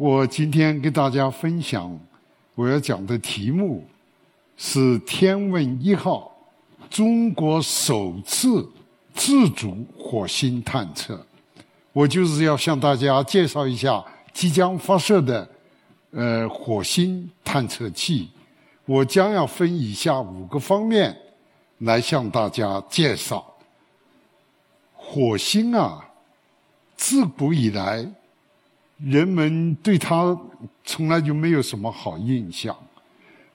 我今天跟大家分享我要讲的题目是“天问一号”，中国首次自主火星探测。我就是要向大家介绍一下即将发射的呃火星探测器。我将要分以下五个方面来向大家介绍火星啊。自古以来，人们对他从来就没有什么好印象。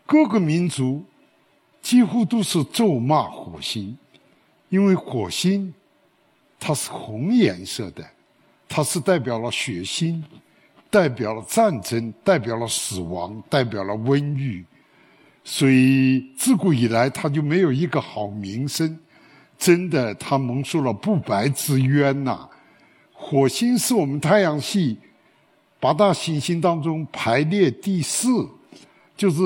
各个民族几乎都是咒骂火星，因为火星它是红颜色的，它是代表了血腥，代表了战争，代表了死亡，代表了瘟疫，所以自古以来它就没有一个好名声。真的，它蒙受了不白之冤呐！火星是我们太阳系八大行星当中排列第四，就是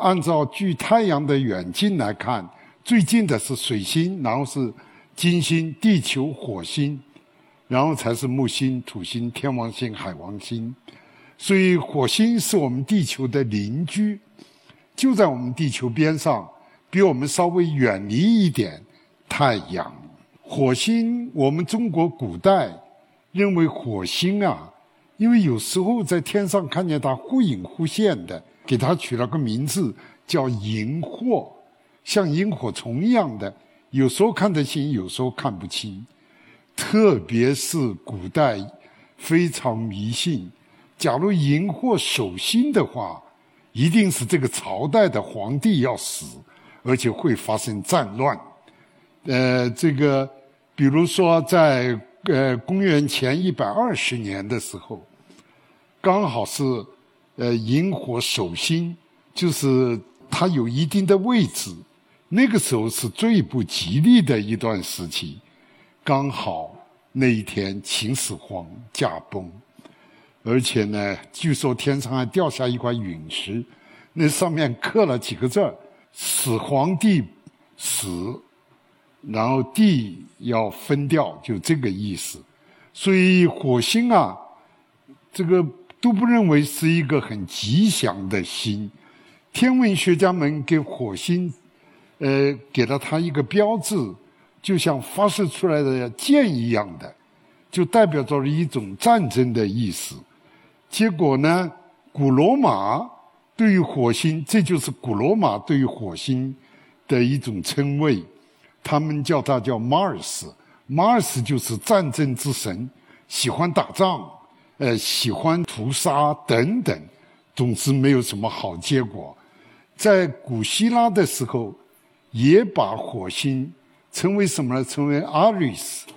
按照距太阳的远近来看，最近的是水星，然后是金星、地球、火星，然后才是木星、土星、天王星、海王星。所以火星是我们地球的邻居，就在我们地球边上，比我们稍微远离一点太阳。火星，我们中国古代。认为火星啊，因为有时候在天上看见它忽隐忽现的，给它取了个名字叫萤火，像萤火虫一样的，有时候看得清，有时候看不清。特别是古代非常迷信，假如萤火守心的话，一定是这个朝代的皇帝要死，而且会发生战乱。呃，这个比如说在。呃，公元前一百二十年的时候，刚好是呃萤火守心，就是它有一定的位置。那个时候是最不吉利的一段时期。刚好那一天秦始皇驾崩，而且呢，据说天上还掉下一块陨石，那上面刻了几个字儿：“始皇帝死。”然后地要分掉，就这个意思。所以火星啊，这个都不认为是一个很吉祥的星。天文学家们给火星，呃，给了它一个标志，就像发射出来的箭一样的，就代表着一种战争的意思。结果呢，古罗马对于火星，这就是古罗马对于火星的一种称谓。他们叫它叫 Mars，Mars 就是战争之神，喜欢打仗，呃，喜欢屠杀等等，总之没有什么好结果。在古希腊的时候，也把火星称为什么呢？称为阿瑞斯。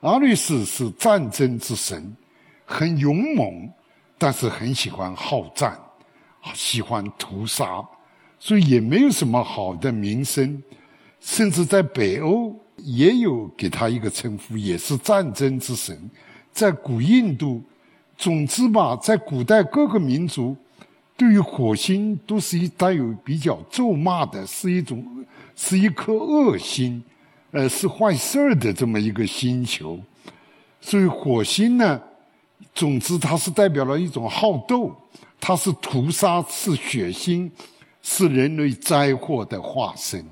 阿瑞斯是战争之神，很勇猛，但是很喜欢好战，喜欢屠杀，所以也没有什么好的名声。甚至在北欧也有给他一个称呼，也是战争之神。在古印度，总之吧，在古代各个民族对于火星都是一带有比较咒骂的，是一种是一颗恶星，呃，是坏事儿的这么一个星球。所以火星呢，总之它是代表了一种好斗，它是屠杀，是血腥，是人类灾祸的化身。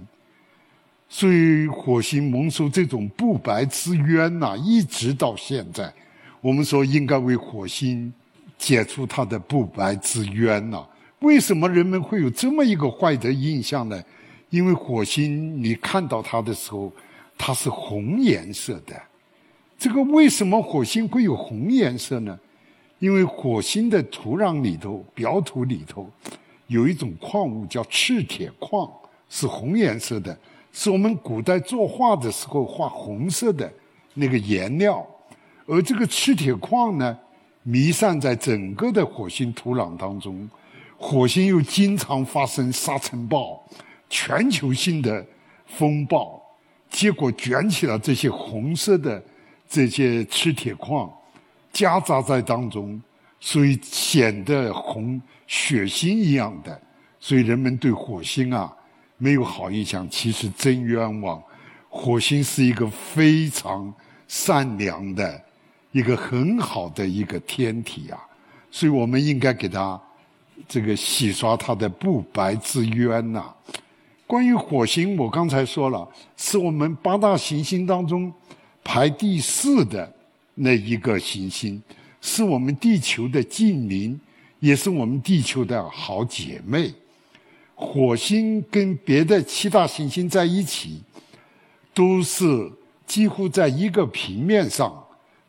所以火星蒙受这种不白之冤呐，一直到现在，我们说应该为火星解除它的不白之冤呐。为什么人们会有这么一个坏的印象呢？因为火星你看到它的时候，它是红颜色的。这个为什么火星会有红颜色呢？因为火星的土壤里头、表土里头有一种矿物叫赤铁矿，是红颜色的。是我们古代作画的时候画红色的那个颜料，而这个赤铁矿呢，弥散在整个的火星土壤当中。火星又经常发生沙尘暴、全球性的风暴，结果卷起了这些红色的这些磁铁矿，夹杂在当中，所以显得红血腥一样的。所以人们对火星啊没有好印象，其实真冤枉。火星是一个非常善良的、一个很好的一个天体啊，所以我们应该给它。这个洗刷它的不白之冤呐！关于火星，我刚才说了，是我们八大行星当中排第四的那一个行星，是我们地球的近邻，也是我们地球的好姐妹。火星跟别的七大行星在一起，都是几乎在一个平面上，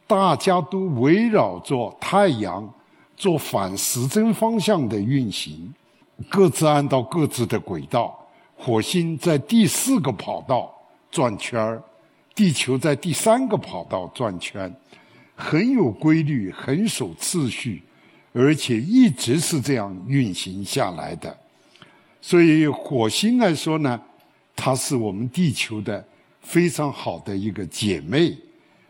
大家都围绕着太阳。做反时针方向的运行，各自按照各自的轨道。火星在第四个跑道转圈儿，地球在第三个跑道转圈，很有规律，很守秩序，而且一直是这样运行下来的。所以火星来说呢，它是我们地球的非常好的一个姐妹。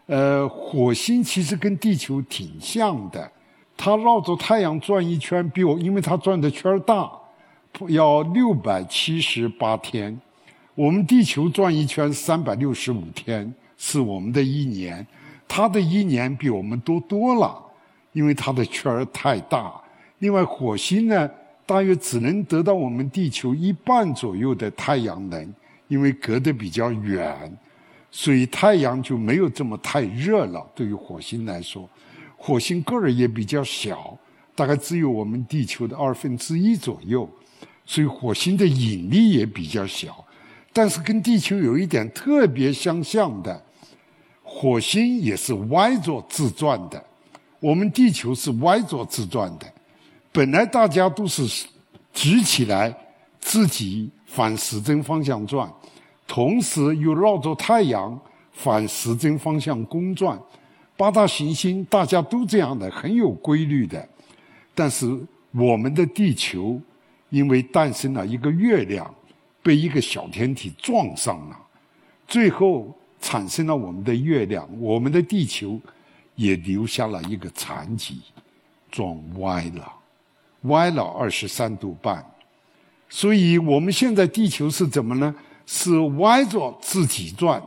呃，火星其实跟地球挺像的。它绕着太阳转一圈，比我，因为它转的圈大，要六百七十八天。我们地球转一圈三百六十五天，是我们的一年。它的一年比我们多多了，因为它的圈太大。另外，火星呢，大约只能得到我们地球一半左右的太阳能，因为隔得比较远，所以太阳就没有这么太热了。对于火星来说。火星个儿也比较小，大概只有我们地球的二分之一左右，所以火星的引力也比较小。但是跟地球有一点特别相像的，火星也是歪着自转的，我们地球是歪着自转的。本来大家都是直起来自己反时针方向转，同时又绕着太阳反时针方向公转。八大行星大家都这样的，很有规律的。但是我们的地球因为诞生了一个月亮，被一个小天体撞上了，最后产生了我们的月亮。我们的地球也留下了一个残疾，撞歪了，歪了二十三度半。所以我们现在地球是怎么呢？是歪着自己转，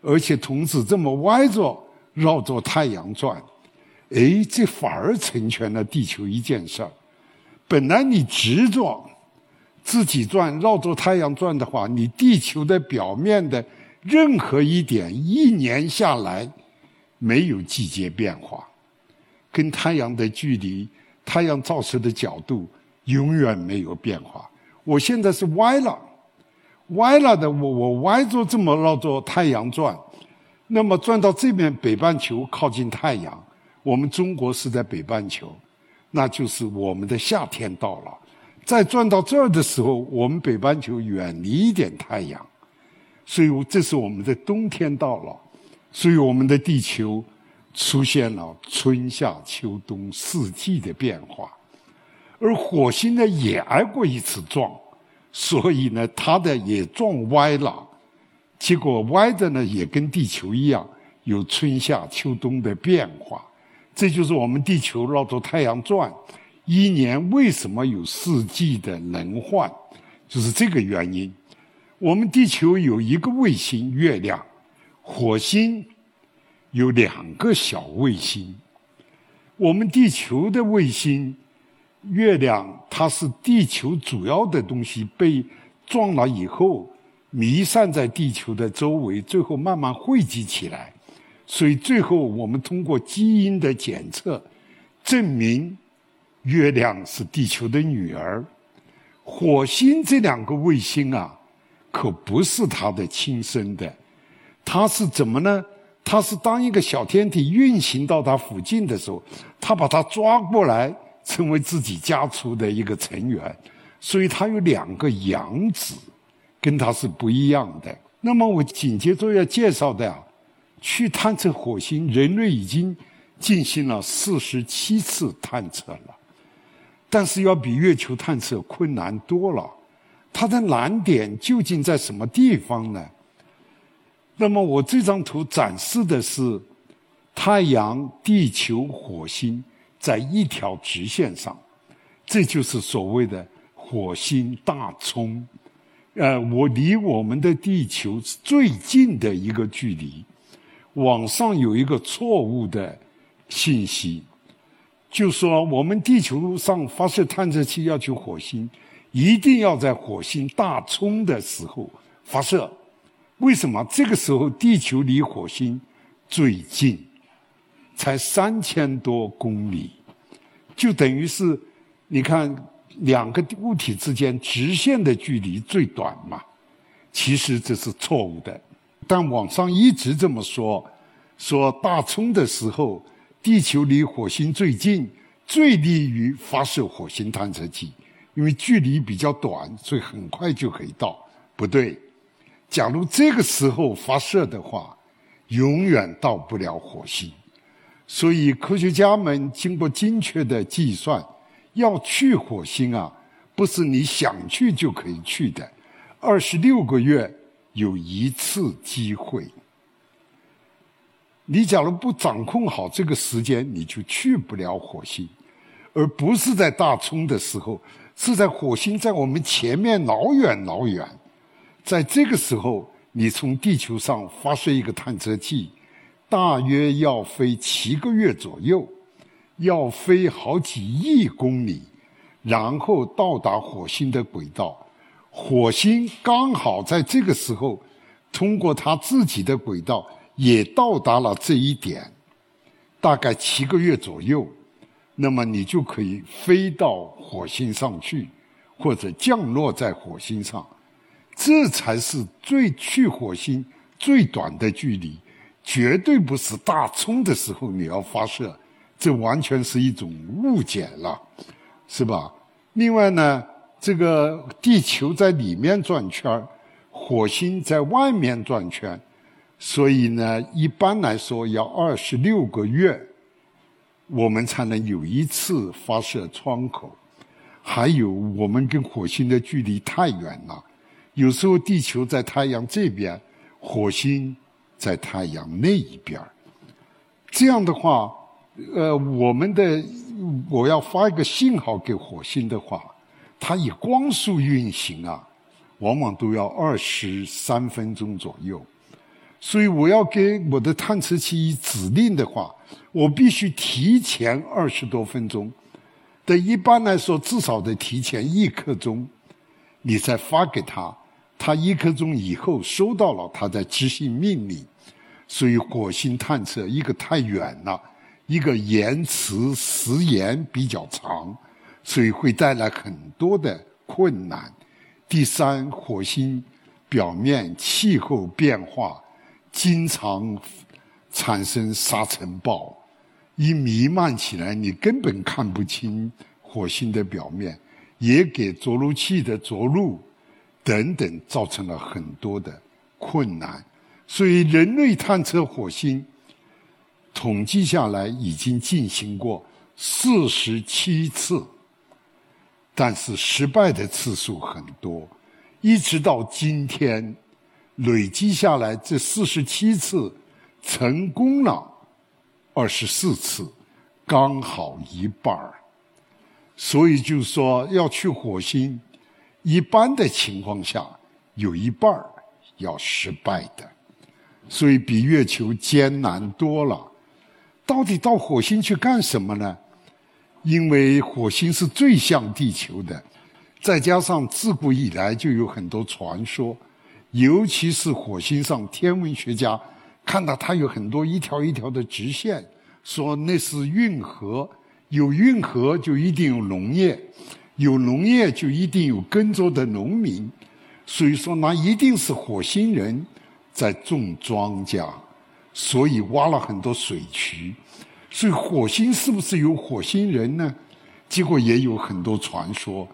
而且同时这么歪着。绕着太阳转，哎，这反而成全了地球一件事儿。本来你直着自己转，绕着太阳转的话，你地球的表面的任何一点，一年下来没有季节变化，跟太阳的距离、太阳照射的角度永远没有变化。我现在是歪了，歪了的，我我歪着这么绕着太阳转。那么转到这边北半球靠近太阳，我们中国是在北半球，那就是我们的夏天到了。再转到这儿的时候，我们北半球远离一点太阳，所以这是我们的冬天到了，所以我们的地球出现了春夏秋冬四季的变化。而火星呢也挨过一次撞，所以呢它的也撞歪了。结果歪的呢，也跟地球一样有春夏秋冬的变化，这就是我们地球绕着太阳转，一年为什么有四季的轮换，就是这个原因。我们地球有一个卫星月亮，火星有两个小卫星。我们地球的卫星月亮，它是地球主要的东西被撞了以后。弥散在地球的周围，最后慢慢汇集起来，所以最后我们通过基因的检测，证明月亮是地球的女儿。火星这两个卫星啊，可不是它的亲生的，它是怎么呢？它是当一个小天体运行到它附近的时候，它把它抓过来，成为自己家族的一个成员，所以它有两个养子。跟它是不一样的。那么我紧接着要介绍的啊，去探测火星，人类已经进行了四十七次探测了，但是要比月球探测困难多了。它的难点究竟在什么地方呢？那么我这张图展示的是太阳、地球、火星在一条直线上，这就是所谓的火星大冲。呃，我离我们的地球最近的一个距离。网上有一个错误的信息，就说我们地球上发射探测器要去火星，一定要在火星大冲的时候发射。为什么？这个时候地球离火星最近，才三千多公里，就等于是你看两个物体之间直线的距离最短嘛。其实这是错误的。但网上一直这么说，说大冲的时候，地球离火星最近，最利于发射火星探测器，因为距离比较短，所以很快就可以到。不对，假如这个时候发射的话，永远到不了火星。所以科学家们经过精确的计算，要去火星啊，不是你想去就可以去的，二十六个月。有一次机会，你假如不掌控好这个时间，你就去不了火星，而不是在大冲的时候，是在火星在我们前面老远老远，在这个时候，你从地球上发射一个探测器，大约要飞七个月左右，要飞好几亿公里，然后到达火星的轨道。火星刚好在这个时候，通过它自己的轨道也到达了这一点，大概七个月左右，那么你就可以飞到火星上去，或者降落在火星上，这才是最去火星最短的距离，绝对不是大葱的时候你要发射，这完全是一种误解了，是吧？另外呢？这个地球在里面转圈火星在外面转圈，所以呢，一般来说要二十六个月，我们才能有一次发射窗口。还有，我们跟火星的距离太远了，有时候地球在太阳这边，火星在太阳那一边这样的话，呃，我们的我要发一个信号给火星的话。它以光速运行啊，往往都要二十三分钟左右，所以我要给我的探测器指令的话，我必须提前二十多分钟。但一般来说，至少得提前一刻钟，你再发给他，他一刻钟以后收到了，他在执行命令。所以火星探测一个太远了，一个延迟时延比较长。所以会带来很多的困难。第三，火星表面气候变化经常产生沙尘暴，一弥漫起来，你根本看不清火星的表面，也给着陆器的着陆等等造成了很多的困难。所以，人类探测火星统计下来已经进行过四十七次。但是失败的次数很多，一直到今天，累计下来这四十七次，成功了二十四次，刚好一半儿。所以就说要去火星，一般的情况下有一半儿要失败的，所以比月球艰难多了。到底到火星去干什么呢？因为火星是最像地球的，再加上自古以来就有很多传说，尤其是火星上天文学家看到它有很多一条一条的直线，说那是运河，有运河就一定有农业，有农业就一定有耕作的农民，所以说那一定是火星人在种庄稼，所以挖了很多水渠。所以火星是不是有火星人呢？结果也有很多传说，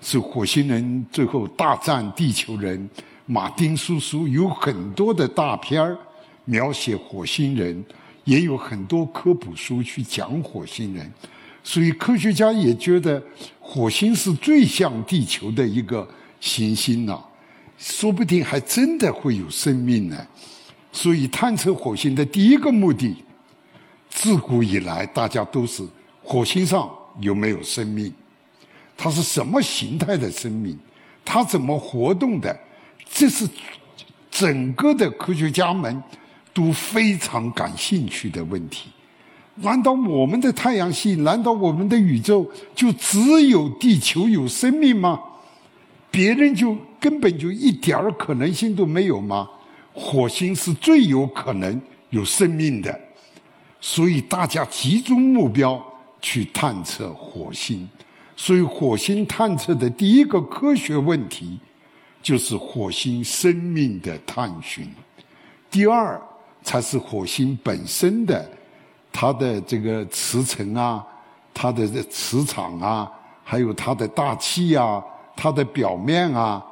是火星人最后大战地球人。马丁叔叔有很多的大片儿描写火星人，也有很多科普书去讲火星人，所以科学家也觉得火星是最像地球的一个行星了，说不定还真的会有生命呢。所以探测火星的第一个目的，自古以来大家都是火星上有没有生命，它是什么形态的生命，它怎么活动的，这是整个的科学家们。都非常感兴趣的问题。难道我们的太阳系，难道我们的宇宙就只有地球有生命吗？别人就根本就一点儿可能性都没有吗？火星是最有可能有生命的，所以大家集中目标去探测火星。所以，火星探测的第一个科学问题就是火星生命的探寻。第二。才是火星本身的，它的这个磁层啊，它的磁场啊，还有它的大气啊，它的表面啊，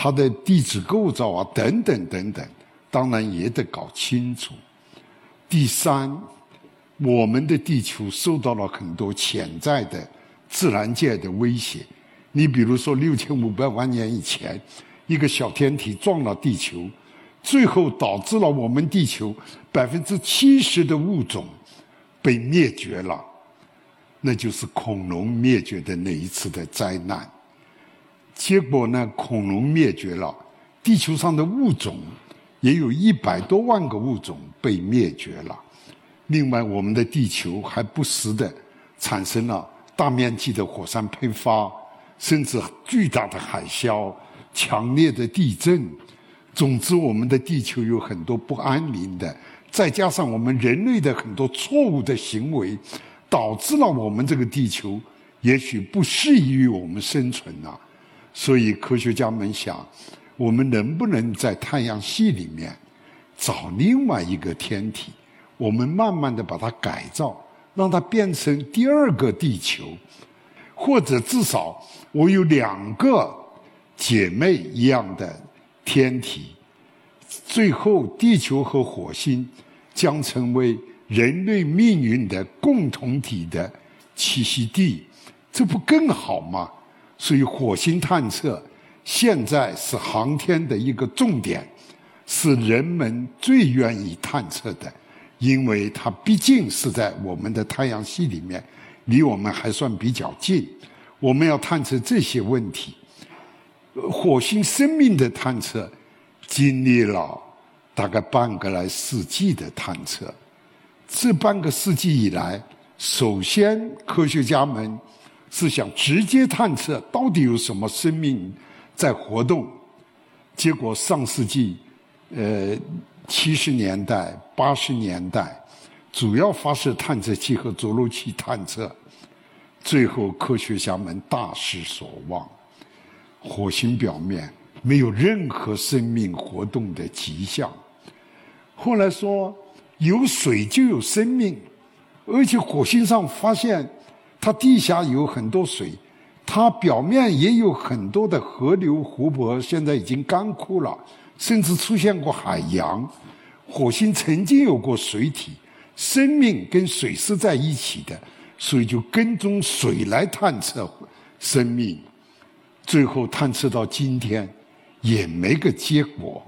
它的地质构造啊，等等等等，当然也得搞清楚。第三，我们的地球受到了很多潜在的自然界的威胁。你比如说，六千五百万年以前，一个小天体撞了地球。最后导致了我们地球百分之七十的物种被灭绝了，那就是恐龙灭绝的那一次的灾难。结果呢，恐龙灭绝了，地球上的物种也有一百多万个物种被灭绝了。另外，我们的地球还不时的产生了大面积的火山喷发，甚至巨大的海啸、强烈的地震。总之，我们的地球有很多不安宁的，再加上我们人类的很多错误的行为，导致了我们这个地球也许不适宜于我们生存啊。所以，科学家们想，我们能不能在太阳系里面找另外一个天体？我们慢慢的把它改造，让它变成第二个地球，或者至少我有两个姐妹一样的。天体，最后地球和火星将成为人类命运的共同体的栖息地，这不更好吗？所以火星探测现在是航天的一个重点，是人们最愿意探测的，因为它毕竟是在我们的太阳系里面，离我们还算比较近。我们要探测这些问题。火星生命的探测经历了大概半个来世纪的探测，这半个世纪以来，首先科学家们是想直接探测到底有什么生命在活动，结果上世纪呃七十年代八十年代，主要发射探测器和着陆器探测，最后科学家们大失所望。火星表面没有任何生命活动的迹象。后来说有水就有生命，而且火星上发现它地下有很多水，它表面也有很多的河流、湖泊，现在已经干枯了，甚至出现过海洋。火星曾经有过水体，生命跟水是在一起的，所以就跟踪水来探测生命。最后探测到今天，也没个结果，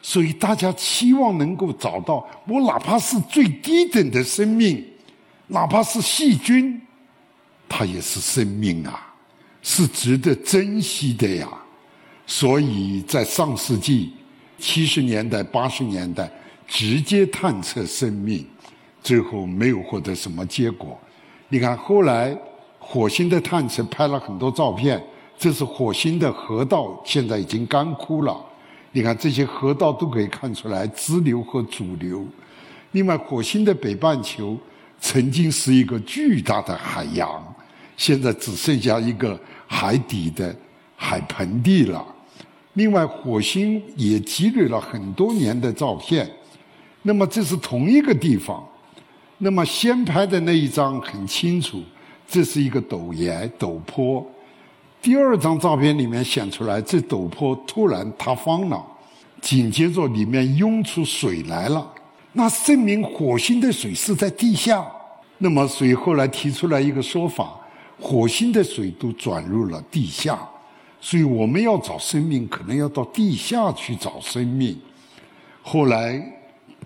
所以大家期望能够找到我哪怕是最低等的生命，哪怕是细菌，它也是生命啊，是值得珍惜的呀。所以在上世纪七十年代、八十年代直接探测生命，最后没有获得什么结果。你看后来火星的探测拍了很多照片。这是火星的河道，现在已经干枯了。你看这些河道都可以看出来支流和主流。另外，火星的北半球曾经是一个巨大的海洋，现在只剩下一个海底的海盆地了。另外，火星也积累了很多年的照片。那么这是同一个地方。那么先拍的那一张很清楚，这是一个陡岩陡坡。第二张照片里面显出来，这陡坡突然塌方了，紧接着里面涌出水来了。那证明火星的水是在地下。那么，所以后来提出来一个说法：火星的水都转入了地下，所以我们要找生命，可能要到地下去找生命。后来，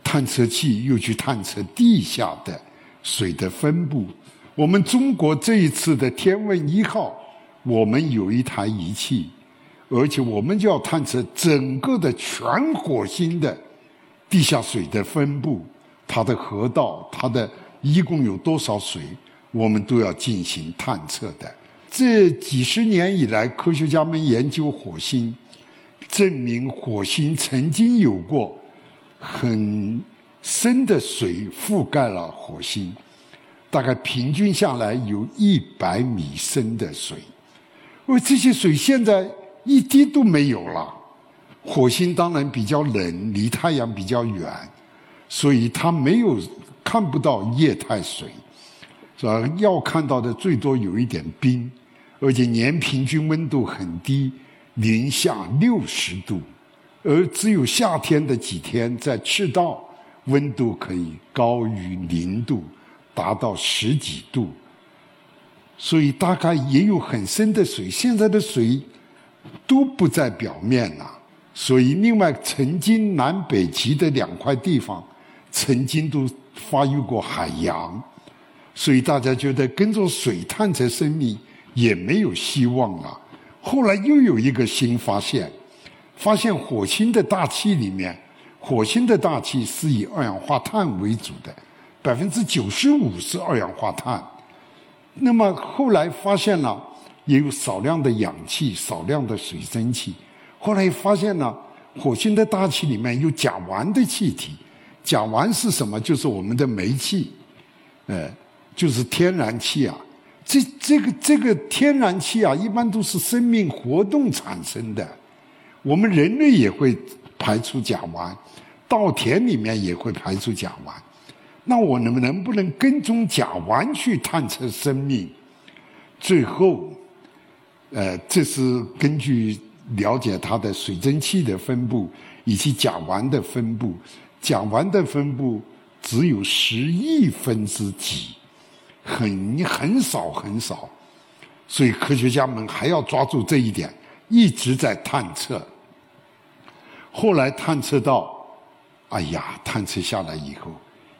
探测器又去探测地下的水的分布。我们中国这一次的天问一号，我们有一台仪器，而且我们就要探测整个的全火星的地下水的分布，它的河道，它的一共有多少水，我们都要进行探测的。这几十年以来，科学家们研究火星，证明火星曾经有过。很深的水覆盖了火星，大概平均下来有一百米深的水，而这些水现在一滴都没有了。火星当然比较冷，离太阳比较远，所以它没有看不到液态水，是吧？要看到的最多有一点冰，而且年平均温度很低，零下六十度。而只有夏天的几天，在赤道，温度可以高于零度，达到十几度，所以大概也有很深的水。现在的水都不在表面了。所以，另外曾经南北极的两块地方，曾经都发育过海洋，所以大家觉得跟着水探测生命也没有希望了。后来又有一个新发现。发现火星的大气里面，火星的大气是以二氧化碳为主的，百分之九十五是二氧化碳。那么后来发现了也有少量的氧气、少量的水蒸气。后来发现了火星的大气里面有甲烷的气体，甲烷是什么？就是我们的煤气，呃，就是天然气啊。这这个这个天然气啊，一般都是生命活动产生的。我们人类也会排出甲烷，稻田里面也会排出甲烷。那我能能不能跟踪甲烷去探测生命？最后，呃，这是根据了解它的水蒸气的分布以及甲烷的分布，甲烷的分布只有十亿分之几，很很少很少。所以科学家们还要抓住这一点，一直在探测。后来探测到，哎呀，探测下来以后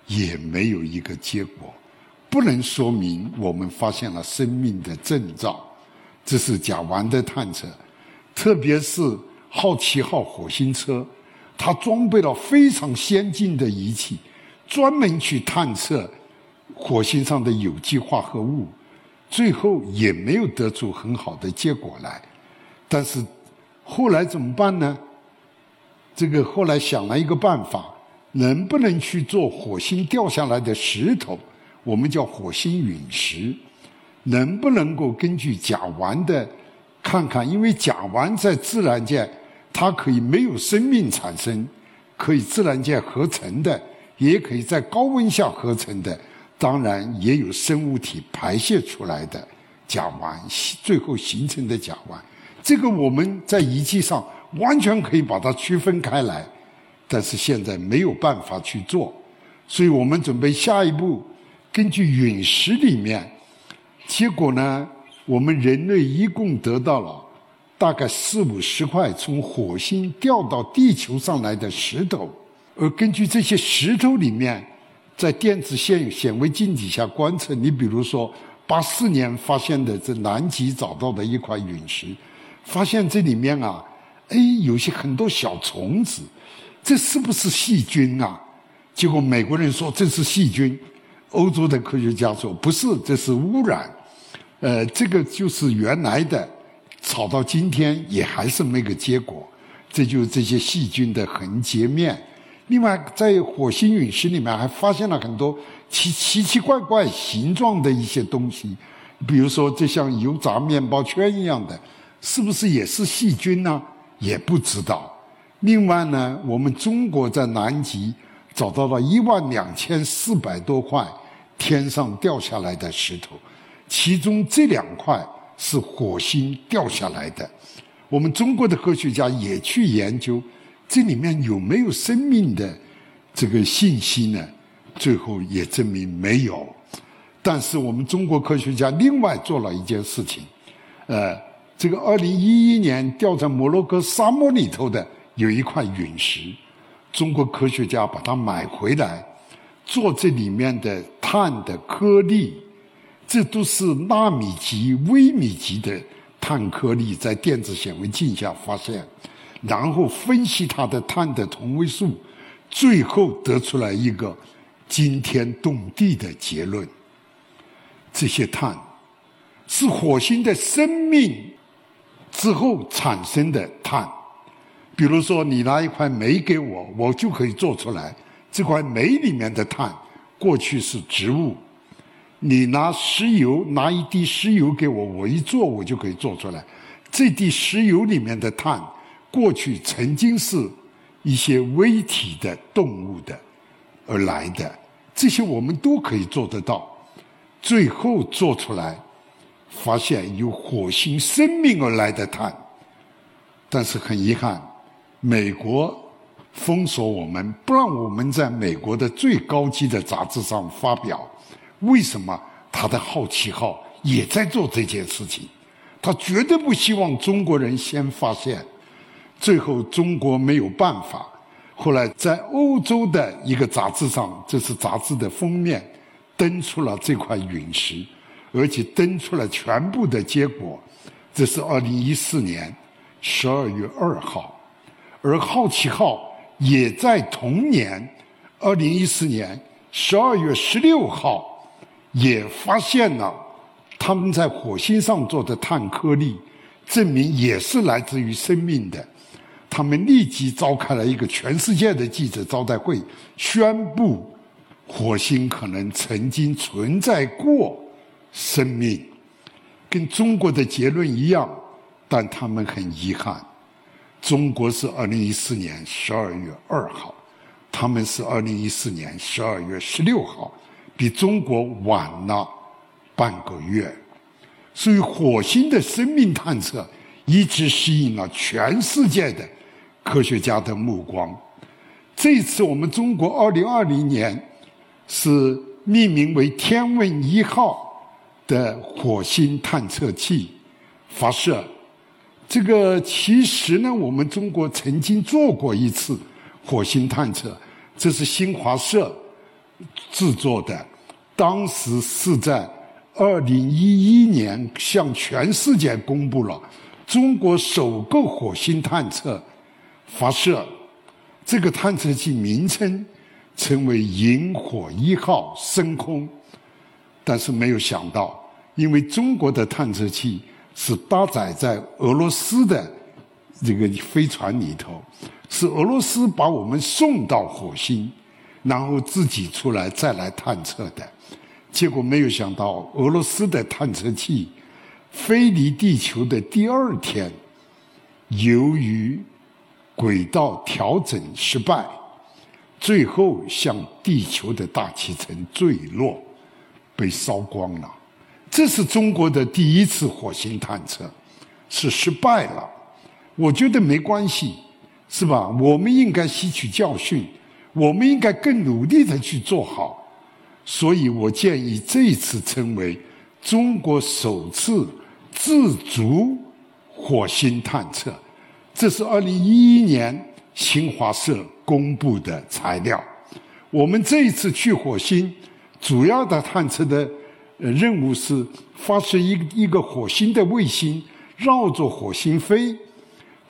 也没有一个结果，不能说明我们发现了生命的征兆。这是甲烷的探测，特别是好奇号火星车，它装备了非常先进的仪器，专门去探测火星上的有机化合物，最后也没有得出很好的结果来。但是后来怎么办呢？这个后来想了一个办法，能不能去做火星掉下来的石头？我们叫火星陨石，能不能够根据甲烷的看看？因为甲烷在自然界它可以没有生命产生，可以自然界合成的，也可以在高温下合成的，当然也有生物体排泄出来的甲烷，最后形成的甲烷。这个我们在仪器上。完全可以把它区分开来，但是现在没有办法去做，所以我们准备下一步，根据陨石里面，结果呢，我们人类一共得到了大概四五十块从火星掉到地球上来的石头，而根据这些石头里面，在电子显显微镜底下观测，你比如说八四年发现的这南极找到的一块陨石，发现这里面啊。哎，有些很多小虫子，这是不是细菌啊？结果美国人说这是细菌，欧洲的科学家说不是，这是污染。呃，这个就是原来的，炒到今天也还是没个结果。这就是这些细菌的横截面。另外，在火星陨石里面还发现了很多奇奇奇怪怪形状的一些东西，比如说这像油炸面包圈一样的，是不是也是细菌呢？也不知道。另外呢，我们中国在南极找到了一万两千四百多块天上掉下来的石头，其中这两块是火星掉下来的。我们中国的科学家也去研究这里面有没有生命的这个信息呢，最后也证明没有。但是我们中国科学家另外做了一件事情，呃，这个二零一一年掉在摩洛哥沙漠里头的有一块陨石，中国科学家把它买回来，做这里面的碳的颗粒，这都是纳米级、微米级的碳颗粒，在电子显微镜下发现，然后分析它的碳的同位素，最后得出来一个惊天动地的结论。这些碳是火星的生命之后产生的碳，比如说你拿一块煤给我，我就可以做出来。这块煤里面的碳过去是植物，你拿石油拿一滴石油给我，我一做我就可以做出来。这滴石油里面的碳过去曾经是一些微体的动物的而来的，这些我们都可以做得到。最后做出来，发现由火星生命而来的碳，但是很遗憾，美国封锁我们，不让我们在美国的最高级的杂志上发表。为什么？他的好奇号也在做这件事情，他绝对不希望中国人先发现。最后中国没有办法，后来在欧洲的一个杂志上，这是杂志的封面。登出了这块陨石，而且登出了全部的结果。这是二零一四年十二月二号，而好奇号也在同年二零一四年十二月十六号也发现了他们在火星上做的碳颗粒，证明也是来自于生命的。他们立即召开了一个全世界的记者招待会，宣布。火星可能曾经存在过生命，跟中国的结论一样，但他们很遗憾，中国是二零一四年十二月二号，他们是二零一四年十二月十六号，比中国晚了半个月，所以火星的生命探测一直吸引了全世界的科学家的目光。这次我们中国二零二零年。是命名为“天问一号”的火星探测器发射。这个其实呢，我们中国曾经做过一次火星探测，这是新华社制作的，当时是在二零一一年向全世界公布了中国首个火星探测发射。这个探测器名称。成为萤火一号升空，但是没有想到，因为中国的探测器是搭载在俄罗斯的这个飞船里头，是俄罗斯把我们送到火星，然后自己出来再来探测的。结果没有想到，俄罗斯的探测器飞离地球的第二天，由于轨道调整失败。最后向地球的大气层坠落，被烧光了。这是中国的第一次火星探测，是失败了。我觉得没关系，是吧？我们应该吸取教训，我们应该更努力的去做好。所以我建议这一次称为中国首次自主火星探测。这是二零一一年新华社。公布的材料，我们这一次去火星，主要的探测的任务是发射一一个火星的卫星，绕着火星飞，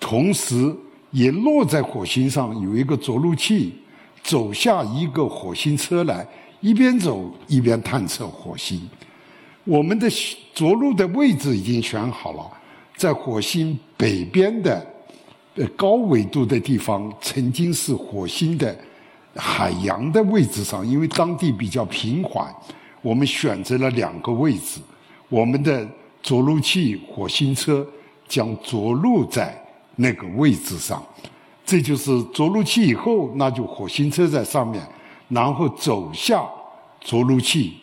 同时也落在火星上有一个着陆器，走下一个火星车来，一边走一边探测火星。我们的着陆的位置已经选好了，在火星北边的。呃，高纬度的地方曾经是火星的海洋的位置上，因为当地比较平缓，我们选择了两个位置。我们的着陆器火星车将着陆在那个位置上，这就是着陆器以后，那就火星车在上面，然后走下着陆器，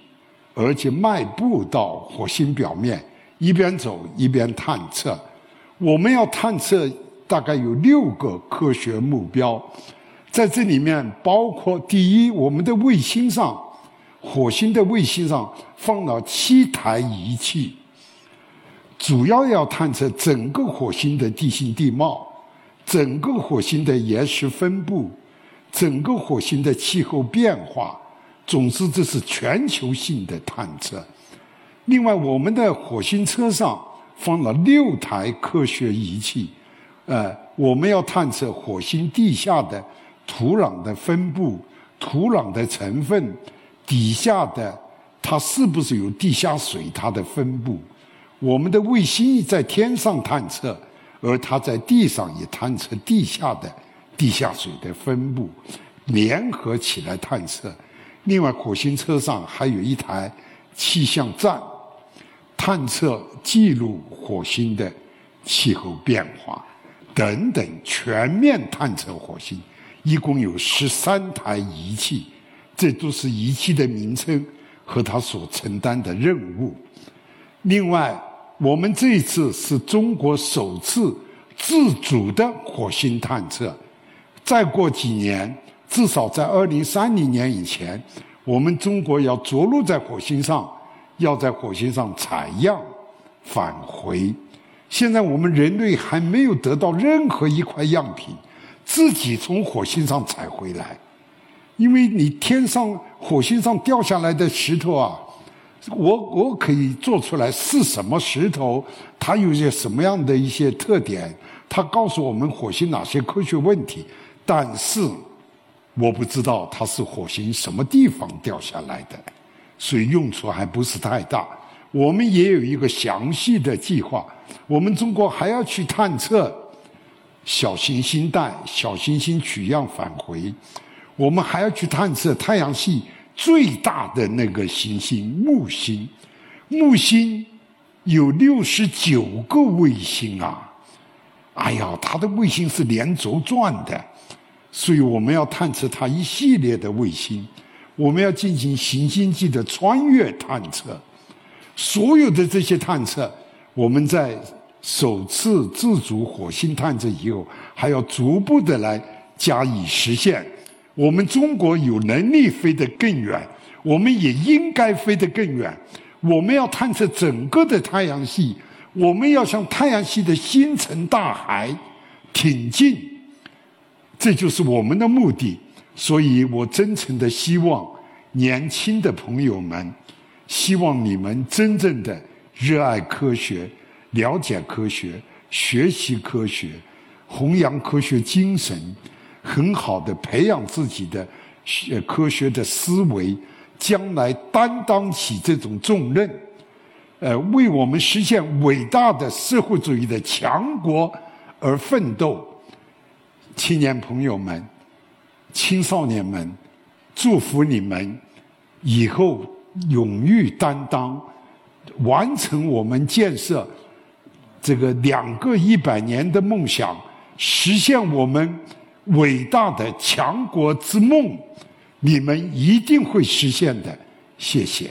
而且迈步到火星表面，一边走一边探测。我们要探测。大概有六个科学目标，在这里面包括第一，我们的卫星上，火星的卫星上放了七台仪器，主要要探测整个火星的地形地貌，整个火星的岩石分布，整个火星的气候变化。总之，这是全球性的探测。另外，我们的火星车上放了六台科学仪器，呃，我们要探测火星地下的。土壤的分布、土壤的成分、底下的它是不是有地下水？它的分布，我们的卫星在天上探测，而它在地上也探测地下的地下水的分布，联合起来探测。另外，火星车上还有一台气象站，探测记录火星的气候变化等等，全面探测火星。一共有十三台仪器，这都是仪器的名称和它所承担的任务。另外，我们这一次是中国首次自主的火星探测。再过几年，至少在二零三零年以前，我们中国要着陆在火星上，要在火星上采样返回。现在我们人类还没有得到任何一块样品。自己从火星上采回来，因为你天上火星上掉下来的石头啊，我我可以做出来是什么石头，它有些什么样的一些特点，它告诉我们火星哪些科学问题，但是我不知道它是火星什么地方掉下来的，所以用处还不是太大。我们也有一个详细的计划，我们中国还要去探测。小行星带小行星取样返回，我们还要去探测太阳系最大的那个行星木星。木星有六十九个卫星啊！哎呀，它的卫星是连轴转的，所以我们要探测它一系列的卫星。我们要进行行星际的穿越探测，所有的这些探测，我们在。首次自主火星探测以后，还要逐步的来加以实现。我们中国有能力飞得更远，我们也应该飞得更远。我们要探测整个的太阳系，我们要向太阳系的星辰大海挺进，这就是我们的目的。所以我真诚的希望年轻的朋友们，希望你们真正的热爱科学。了解科学，学习科学，弘扬科学精神，很好的培养自己的学科学的思维，将来担当起这种重任，呃，为我们实现伟大的社会主义的强国而奋斗。青年朋友们，青少年们，祝福你们以后勇于担当，完成我们建设。这个两个一百年的梦想，实现我们伟大的强国之梦，你们一定会实现的。谢谢。